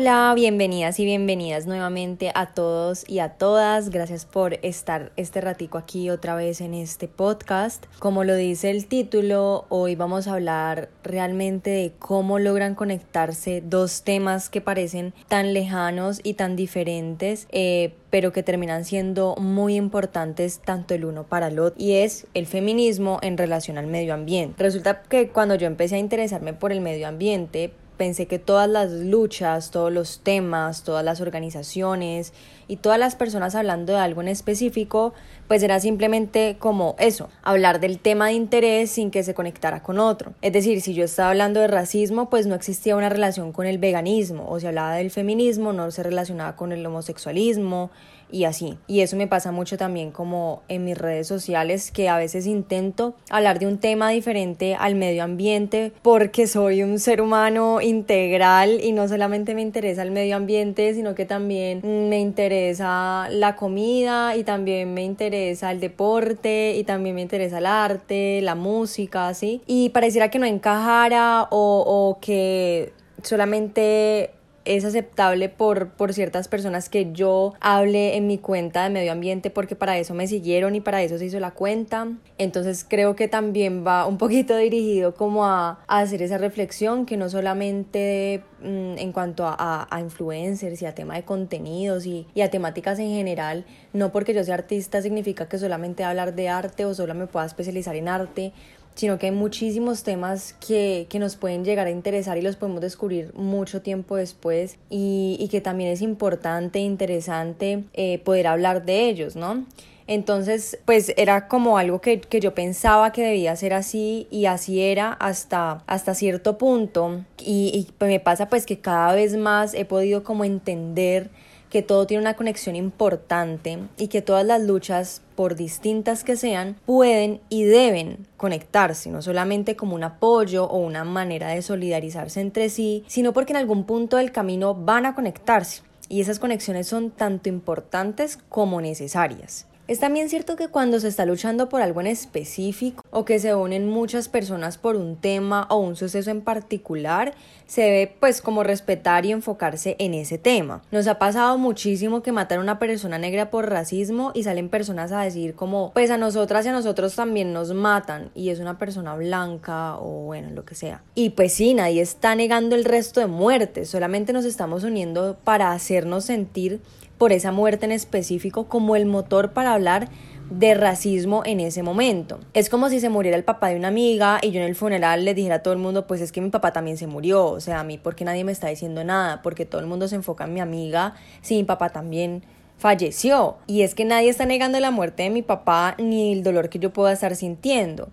Hola, bienvenidas y bienvenidas nuevamente a todos y a todas. Gracias por estar este ratico aquí otra vez en este podcast. Como lo dice el título, hoy vamos a hablar realmente de cómo logran conectarse dos temas que parecen tan lejanos y tan diferentes, eh, pero que terminan siendo muy importantes tanto el uno para el otro y es el feminismo en relación al medio ambiente. Resulta que cuando yo empecé a interesarme por el medio ambiente, pensé que todas las luchas, todos los temas, todas las organizaciones y todas las personas hablando de algo en específico, pues era simplemente como eso, hablar del tema de interés sin que se conectara con otro. Es decir, si yo estaba hablando de racismo, pues no existía una relación con el veganismo, o si hablaba del feminismo, no se relacionaba con el homosexualismo, y así. Y eso me pasa mucho también como en mis redes sociales que a veces intento hablar de un tema diferente al medio ambiente porque soy un ser humano integral y no solamente me interesa el medio ambiente, sino que también me interesa la comida y también me interesa el deporte y también me interesa el arte, la música, así. Y pareciera que no encajara o, o que solamente es aceptable por, por ciertas personas que yo hable en mi cuenta de medio ambiente porque para eso me siguieron y para eso se hizo la cuenta. Entonces creo que también va un poquito dirigido como a, hacer esa reflexión que no solamente mm, en cuanto a, a, influencers y a tema de contenidos y, y a temáticas en general, no porque yo sea artista significa que solamente hablar de arte o solo me pueda especializar en arte sino que hay muchísimos temas que, que, nos pueden llegar a interesar y los podemos descubrir mucho tiempo después y, y que también es importante e interesante eh, poder hablar de ellos, ¿no? Entonces, pues era como algo que, que, yo pensaba que debía ser así y así era hasta, hasta cierto punto. Y, y me pasa pues que cada vez más he podido como entender que todo tiene una conexión importante y que todas las luchas, por distintas que sean, pueden y deben conectarse, no solamente como un apoyo o una manera de solidarizarse entre sí, sino porque en algún punto del camino van a conectarse y esas conexiones son tanto importantes como necesarias. Es también cierto que cuando se está luchando por algo en específico o que se unen muchas personas por un tema o un suceso en particular, se debe pues como respetar y enfocarse en ese tema. Nos ha pasado muchísimo que matar a una persona negra por racismo y salen personas a decir como pues a nosotras y a nosotros también nos matan y es una persona blanca o bueno lo que sea. Y pues sí, nadie está negando el resto de muertes, solamente nos estamos uniendo para hacernos sentir por esa muerte en específico como el motor para hablar de racismo en ese momento. Es como si se muriera el papá de una amiga y yo en el funeral le dijera a todo el mundo, pues es que mi papá también se murió, o sea, a mí porque nadie me está diciendo nada, porque todo el mundo se enfoca en mi amiga, si mi papá también falleció. Y es que nadie está negando la muerte de mi papá ni el dolor que yo pueda estar sintiendo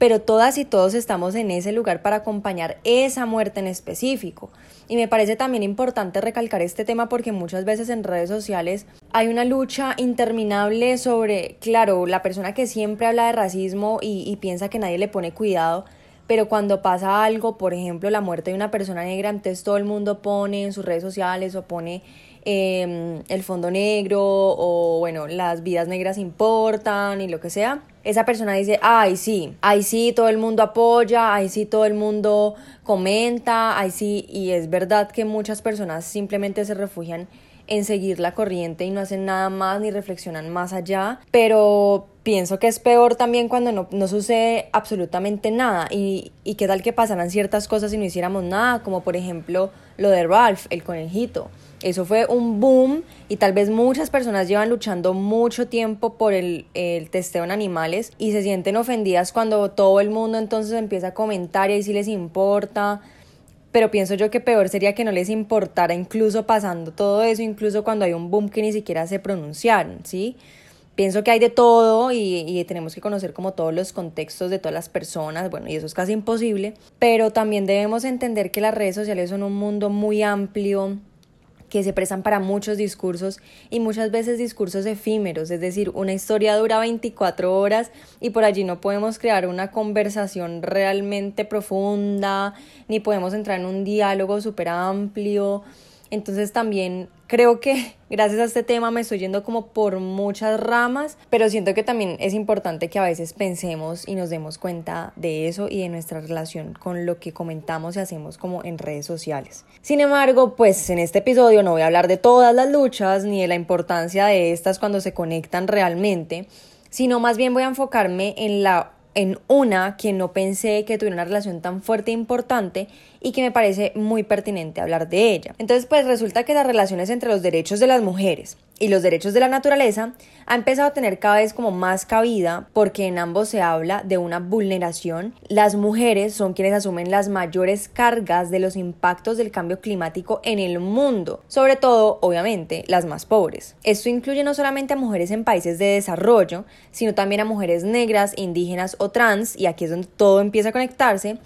pero todas y todos estamos en ese lugar para acompañar esa muerte en específico. Y me parece también importante recalcar este tema porque muchas veces en redes sociales hay una lucha interminable sobre, claro, la persona que siempre habla de racismo y, piensa que nadie le pone cuidado, pero cuando pasa algo, por ejemplo, la muerte de una persona negra, entonces todo el mundo pone en sus redes sociales o pone Em, el fondo negro o bueno, las vidas negras importan y lo que sea, esa persona dice, ay sí, ay sí, todo el mundo apoya, ay sí, todo el mundo comenta, ay sí, y es verdad que muchas personas simplemente se refugian en seguir la corriente y no hacen nada más ni reflexionan más allá, pero pienso que es peor también cuando no, no sucede absolutamente nada y, y qué tal que pasaran ciertas cosas y no hiciéramos nada, como por ejemplo lo de Ralph, el conejito. Eso fue un boom y tal vez muchas personas llevan luchando mucho tiempo por el, el, testeo en animales y se sienten ofendidas cuando todo el mundo entonces empieza a comentar y ahí sí les importa. Pero pienso yo que peor sería que no les importara incluso pasando todo eso, incluso cuando hay un boom que ni siquiera se pronunciaron, ¿sí? Pienso que hay de todo y, y, tenemos que conocer como todos los contextos de todas las personas, bueno, y eso es casi imposible, pero también debemos entender que las redes sociales son un mundo muy amplio que se prestan para muchos discursos y muchas veces discursos efímeros, es decir, una historia dura 24 horas y por allí no podemos crear una conversación realmente profunda, ni podemos entrar en un diálogo súper amplio. Entonces también creo que gracias a este tema me estoy yendo como por muchas ramas, pero siento que también es importante que a veces pensemos y nos demos cuenta de eso y de nuestra relación con lo que comentamos y hacemos como en redes sociales. Sin embargo, pues en este episodio no voy a hablar de todas las luchas ni de la importancia de estas cuando se conectan realmente, sino más bien voy a enfocarme en la en una que no pensé que tuviera una relación tan fuerte e importante y que me parece muy pertinente hablar de ella. Entonces, pues resulta que las relaciones entre los derechos de las mujeres y los derechos de la naturaleza ha empezado a tener cada vez como más cabida porque en ambos se habla de una vulneración. Las mujeres son quienes asumen las mayores cargas de los impactos del cambio climático en el mundo, sobre todo, obviamente, las más pobres. Esto incluye no solamente a mujeres en países de desarrollo, sino también a mujeres negras, indígenas o trans, y aquí es donde todo empieza a conectarse,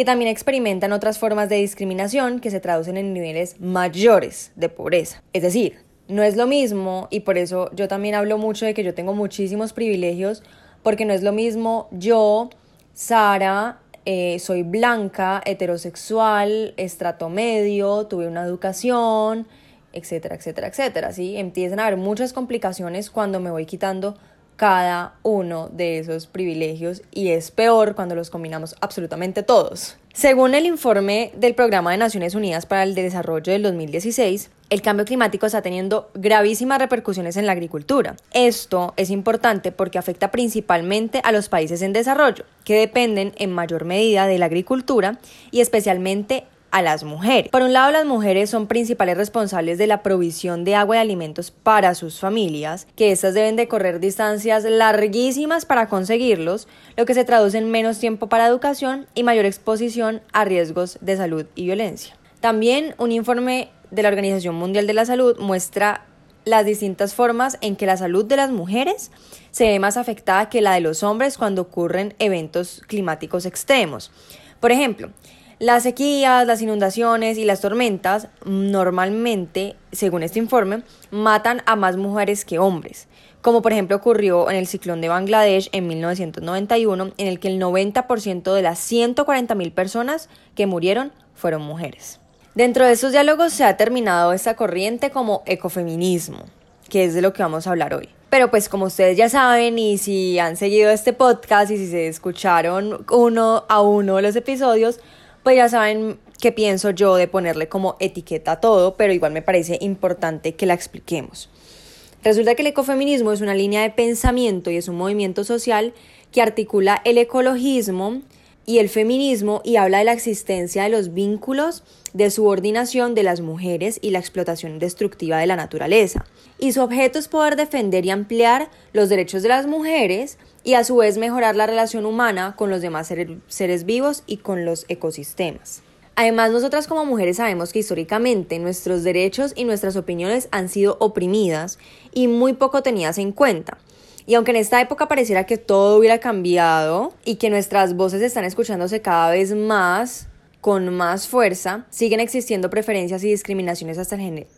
que también experimentan otras formas de discriminación que se traducen en niveles mayores de pobreza. Es decir, no es lo mismo y por eso yo también hablo mucho de que yo tengo muchísimos privilegios, porque no es lo mismo yo, Sara, eh, soy blanca, heterosexual, estrato medio, tuve una educación, etcétera, etcétera, etcétera, ¿sí? Empiezan a haber muchas complicaciones cuando me voy quitando cada uno de esos privilegios y es peor cuando los combinamos absolutamente todos. Según el informe del Programa de Naciones Unidas para el Desarrollo del 2016, el cambio climático está teniendo gravísimas repercusiones en la agricultura. Esto es importante porque afecta principalmente a los países en desarrollo, que dependen en mayor medida de la agricultura y especialmente a las mujeres. Por un lado, las mujeres son principales responsables de la provisión de agua y alimentos para sus familias, que éstas deben de correr distancias larguísimas para conseguirlos, lo que se traduce en menos tiempo para educación y mayor exposición a riesgos de salud y violencia. También un informe de la Organización Mundial de la Salud muestra las distintas formas en que la salud de las mujeres se ve más afectada que la de los hombres cuando ocurren eventos climáticos extremos. Por ejemplo, las sequías, las inundaciones y las tormentas normalmente, según este informe, matan a más mujeres que hombres, como por ejemplo ocurrió en el ciclón de Bangladesh en 1991, en el que el 90% de las 140.000 personas que murieron fueron mujeres. Dentro de estos diálogos se ha terminado esta corriente como ecofeminismo, que es de lo que vamos a hablar hoy. Pero pues como ustedes ya saben y si han seguido este podcast y si se escucharon uno a uno los episodios, pues ya saben qué pienso yo de ponerle como etiqueta a todo, pero igual me parece importante que la expliquemos. Resulta que el ecofeminismo es una línea de pensamiento y es un movimiento social que articula el ecologismo y el feminismo y habla de la existencia de los vínculos de subordinación de las mujeres y la explotación destructiva de la naturaleza. Y su objeto es poder defender y ampliar los derechos de las mujeres y a su vez mejorar la relación humana con los demás seres vivos y con los ecosistemas. Además, nosotras como mujeres sabemos que históricamente nuestros derechos y nuestras opiniones han sido oprimidas y muy poco tenidas en cuenta. Y aunque en esta época pareciera que todo hubiera cambiado y que nuestras voces están escuchándose cada vez más, con más fuerza, siguen existiendo preferencias y discriminaciones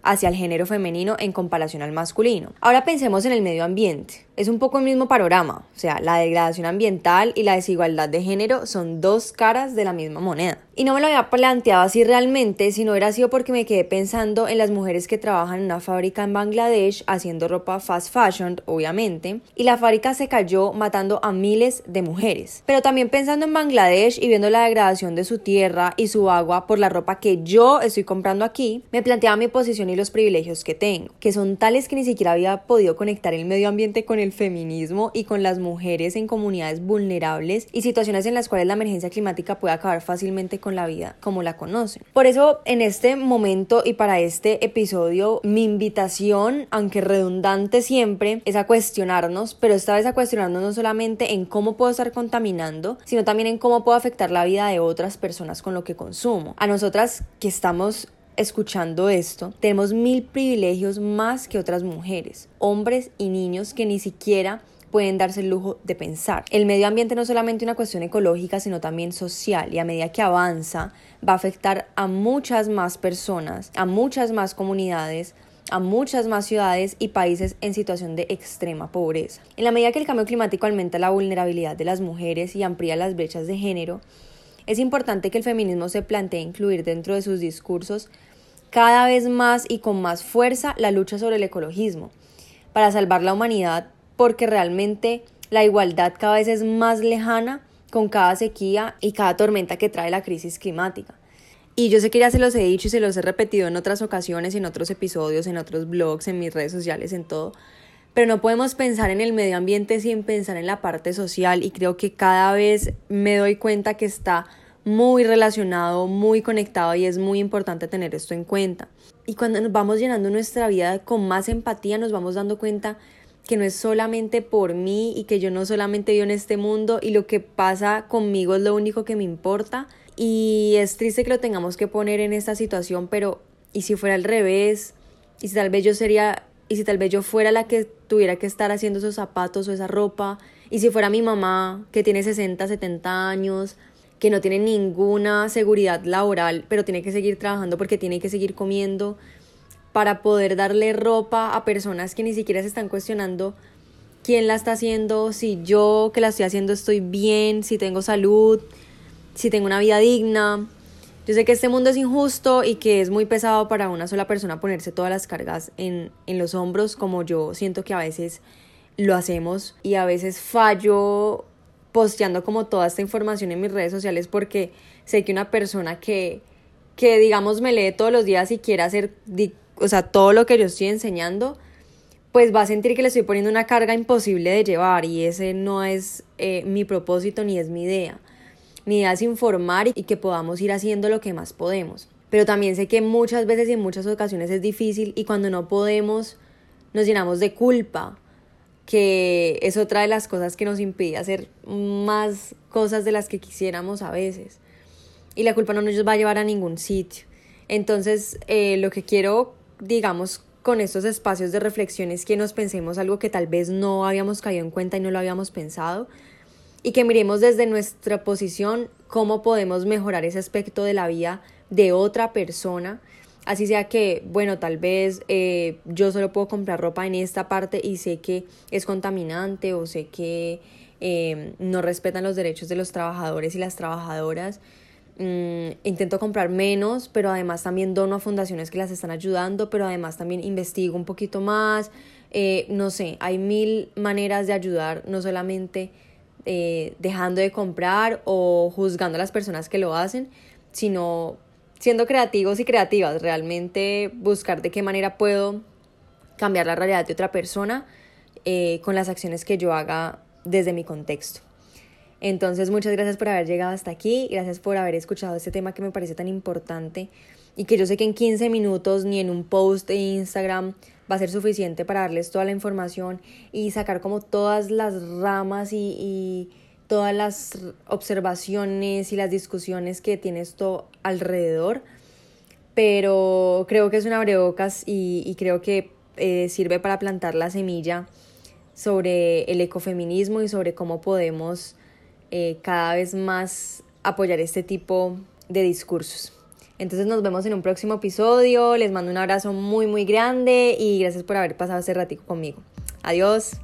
hacia el género femenino en comparación al masculino. Ahora pensemos en el medio ambiente. Es un poco el mismo panorama, o sea, la degradación ambiental y la desigualdad de género son dos caras de la misma moneda. Y no me lo había planteado así realmente, si no hubiera sido porque me quedé pensando en las mujeres que trabajan en una fábrica en Bangladesh haciendo ropa fast fashion, obviamente, y la fábrica se cayó matando a miles de mujeres. Pero también pensando en Bangladesh y viendo la degradación de su tierra y su agua por la ropa que yo estoy comprando aquí, me planteaba mi posición y los privilegios que tengo, que son tales que ni siquiera había podido conectar el medio ambiente con el feminismo y con las mujeres en comunidades vulnerables y situaciones en las cuales la emergencia climática puede acabar fácilmente con la vida como la conocen. Por eso, en este momento y para este episodio, mi invitación, aunque redundante siempre, es a cuestionarnos, pero esta vez a cuestionarnos no solamente en cómo puedo estar contaminando, sino también en cómo puedo afectar la vida de otras personas con lo que consumo. A nosotras que estamos escuchando esto, tenemos mil privilegios más que otras mujeres, hombres y niños que ni siquiera pueden darse el lujo de pensar. El medio ambiente no es solamente una cuestión ecológica, sino también social y a medida que avanza va a afectar a muchas más personas, a muchas más comunidades, a muchas más ciudades y países en situación de extrema pobreza. En la medida que el cambio climático aumenta la vulnerabilidad de las mujeres y amplía las brechas de género, es importante que el feminismo se plantee incluir dentro de sus discursos cada vez más y con más fuerza la lucha sobre el ecologismo, para salvar la humanidad, porque realmente la igualdad cada vez es más lejana con cada sequía y cada tormenta que trae la crisis climática. Y yo sé que ya se los he dicho y se los he repetido en otras ocasiones, en otros episodios, en otros blogs, en mis redes sociales, en todo. Pero no podemos pensar en el medio ambiente sin pensar en la parte social y creo que cada vez me doy cuenta que está muy relacionado, muy conectado y es muy importante tener esto en cuenta. Y cuando nos vamos llenando nuestra vida con más empatía, nos vamos dando cuenta que no es solamente por mí y que yo no solamente vivo en este mundo y lo que pasa conmigo es lo único que me importa. Y es triste que lo tengamos que poner en esta situación, pero ¿y si fuera al revés? ¿Y si tal vez yo sería, y si tal vez yo fuera la que tuviera que estar haciendo esos zapatos o esa ropa? ¿Y si fuera mi mamá que tiene 60, 70 años? que no tiene ninguna seguridad laboral, pero tiene que seguir trabajando porque tiene que seguir comiendo para poder darle ropa a personas que ni siquiera se están cuestionando quién la está haciendo, si yo que la estoy haciendo estoy bien, si tengo salud, si tengo una vida digna. Yo sé que este mundo es injusto y que es muy pesado para una sola persona ponerse todas las cargas en, en los hombros, como yo siento que a veces lo hacemos y a veces fallo posteando como toda esta información en mis redes sociales porque sé que una persona que, que digamos me lee todos los días y quiere hacer, o sea, todo lo que yo estoy enseñando, pues va a sentir que le estoy poniendo una carga imposible de llevar y ese no es eh, mi propósito ni es mi idea. Mi idea es informar y que podamos ir haciendo lo que más podemos. Pero también sé que muchas veces y en muchas ocasiones es difícil y cuando no podemos nos llenamos de culpa que es otra de las cosas que nos impide hacer más cosas de las que quisiéramos a veces. Y la culpa no nos va a llevar a ningún sitio. Entonces, eh, lo que quiero, digamos, con estos espacios de reflexión es que nos pensemos algo que tal vez no habíamos caído en cuenta y no lo habíamos pensado y que miremos desde nuestra posición cómo podemos mejorar ese aspecto de la vida de otra persona Así sea que, bueno, tal vez eh, yo solo puedo comprar ropa en esta parte y sé que es contaminante o sé que eh, no respetan los derechos de los trabajadores y las trabajadoras. Mm, intento comprar menos, pero además también dono a fundaciones que las están ayudando, pero además también investigo un poquito más. Eh, no sé, hay mil maneras de ayudar, no solamente dejando de comprar o juzgando a las personas que lo hacen, sino siendo creativos y creativas, realmente buscar de qué manera puedo cambiar la realidad de otra persona eh, con las acciones que yo haga desde mi contexto. Entonces, muchas gracias por haber llegado hasta aquí, gracias por haber escuchado este tema que me parece tan importante y que yo sé que en 15 minutos ni en un post de Instagram va a ser suficiente para darles toda la información y sacar como todas las ramas y todas las observaciones y las discusiones que tiene esto alrededor, pero creo que es una abrebocas y, y creo que eh, sirve para plantar la semilla sobre el ecofeminismo y sobre cómo podemos eh, cada vez más apoyar este tipo de discursos. Entonces nos vemos en un próximo episodio, les mando un abrazo muy muy grande y gracias por haber pasado este ratico conmigo. Adiós.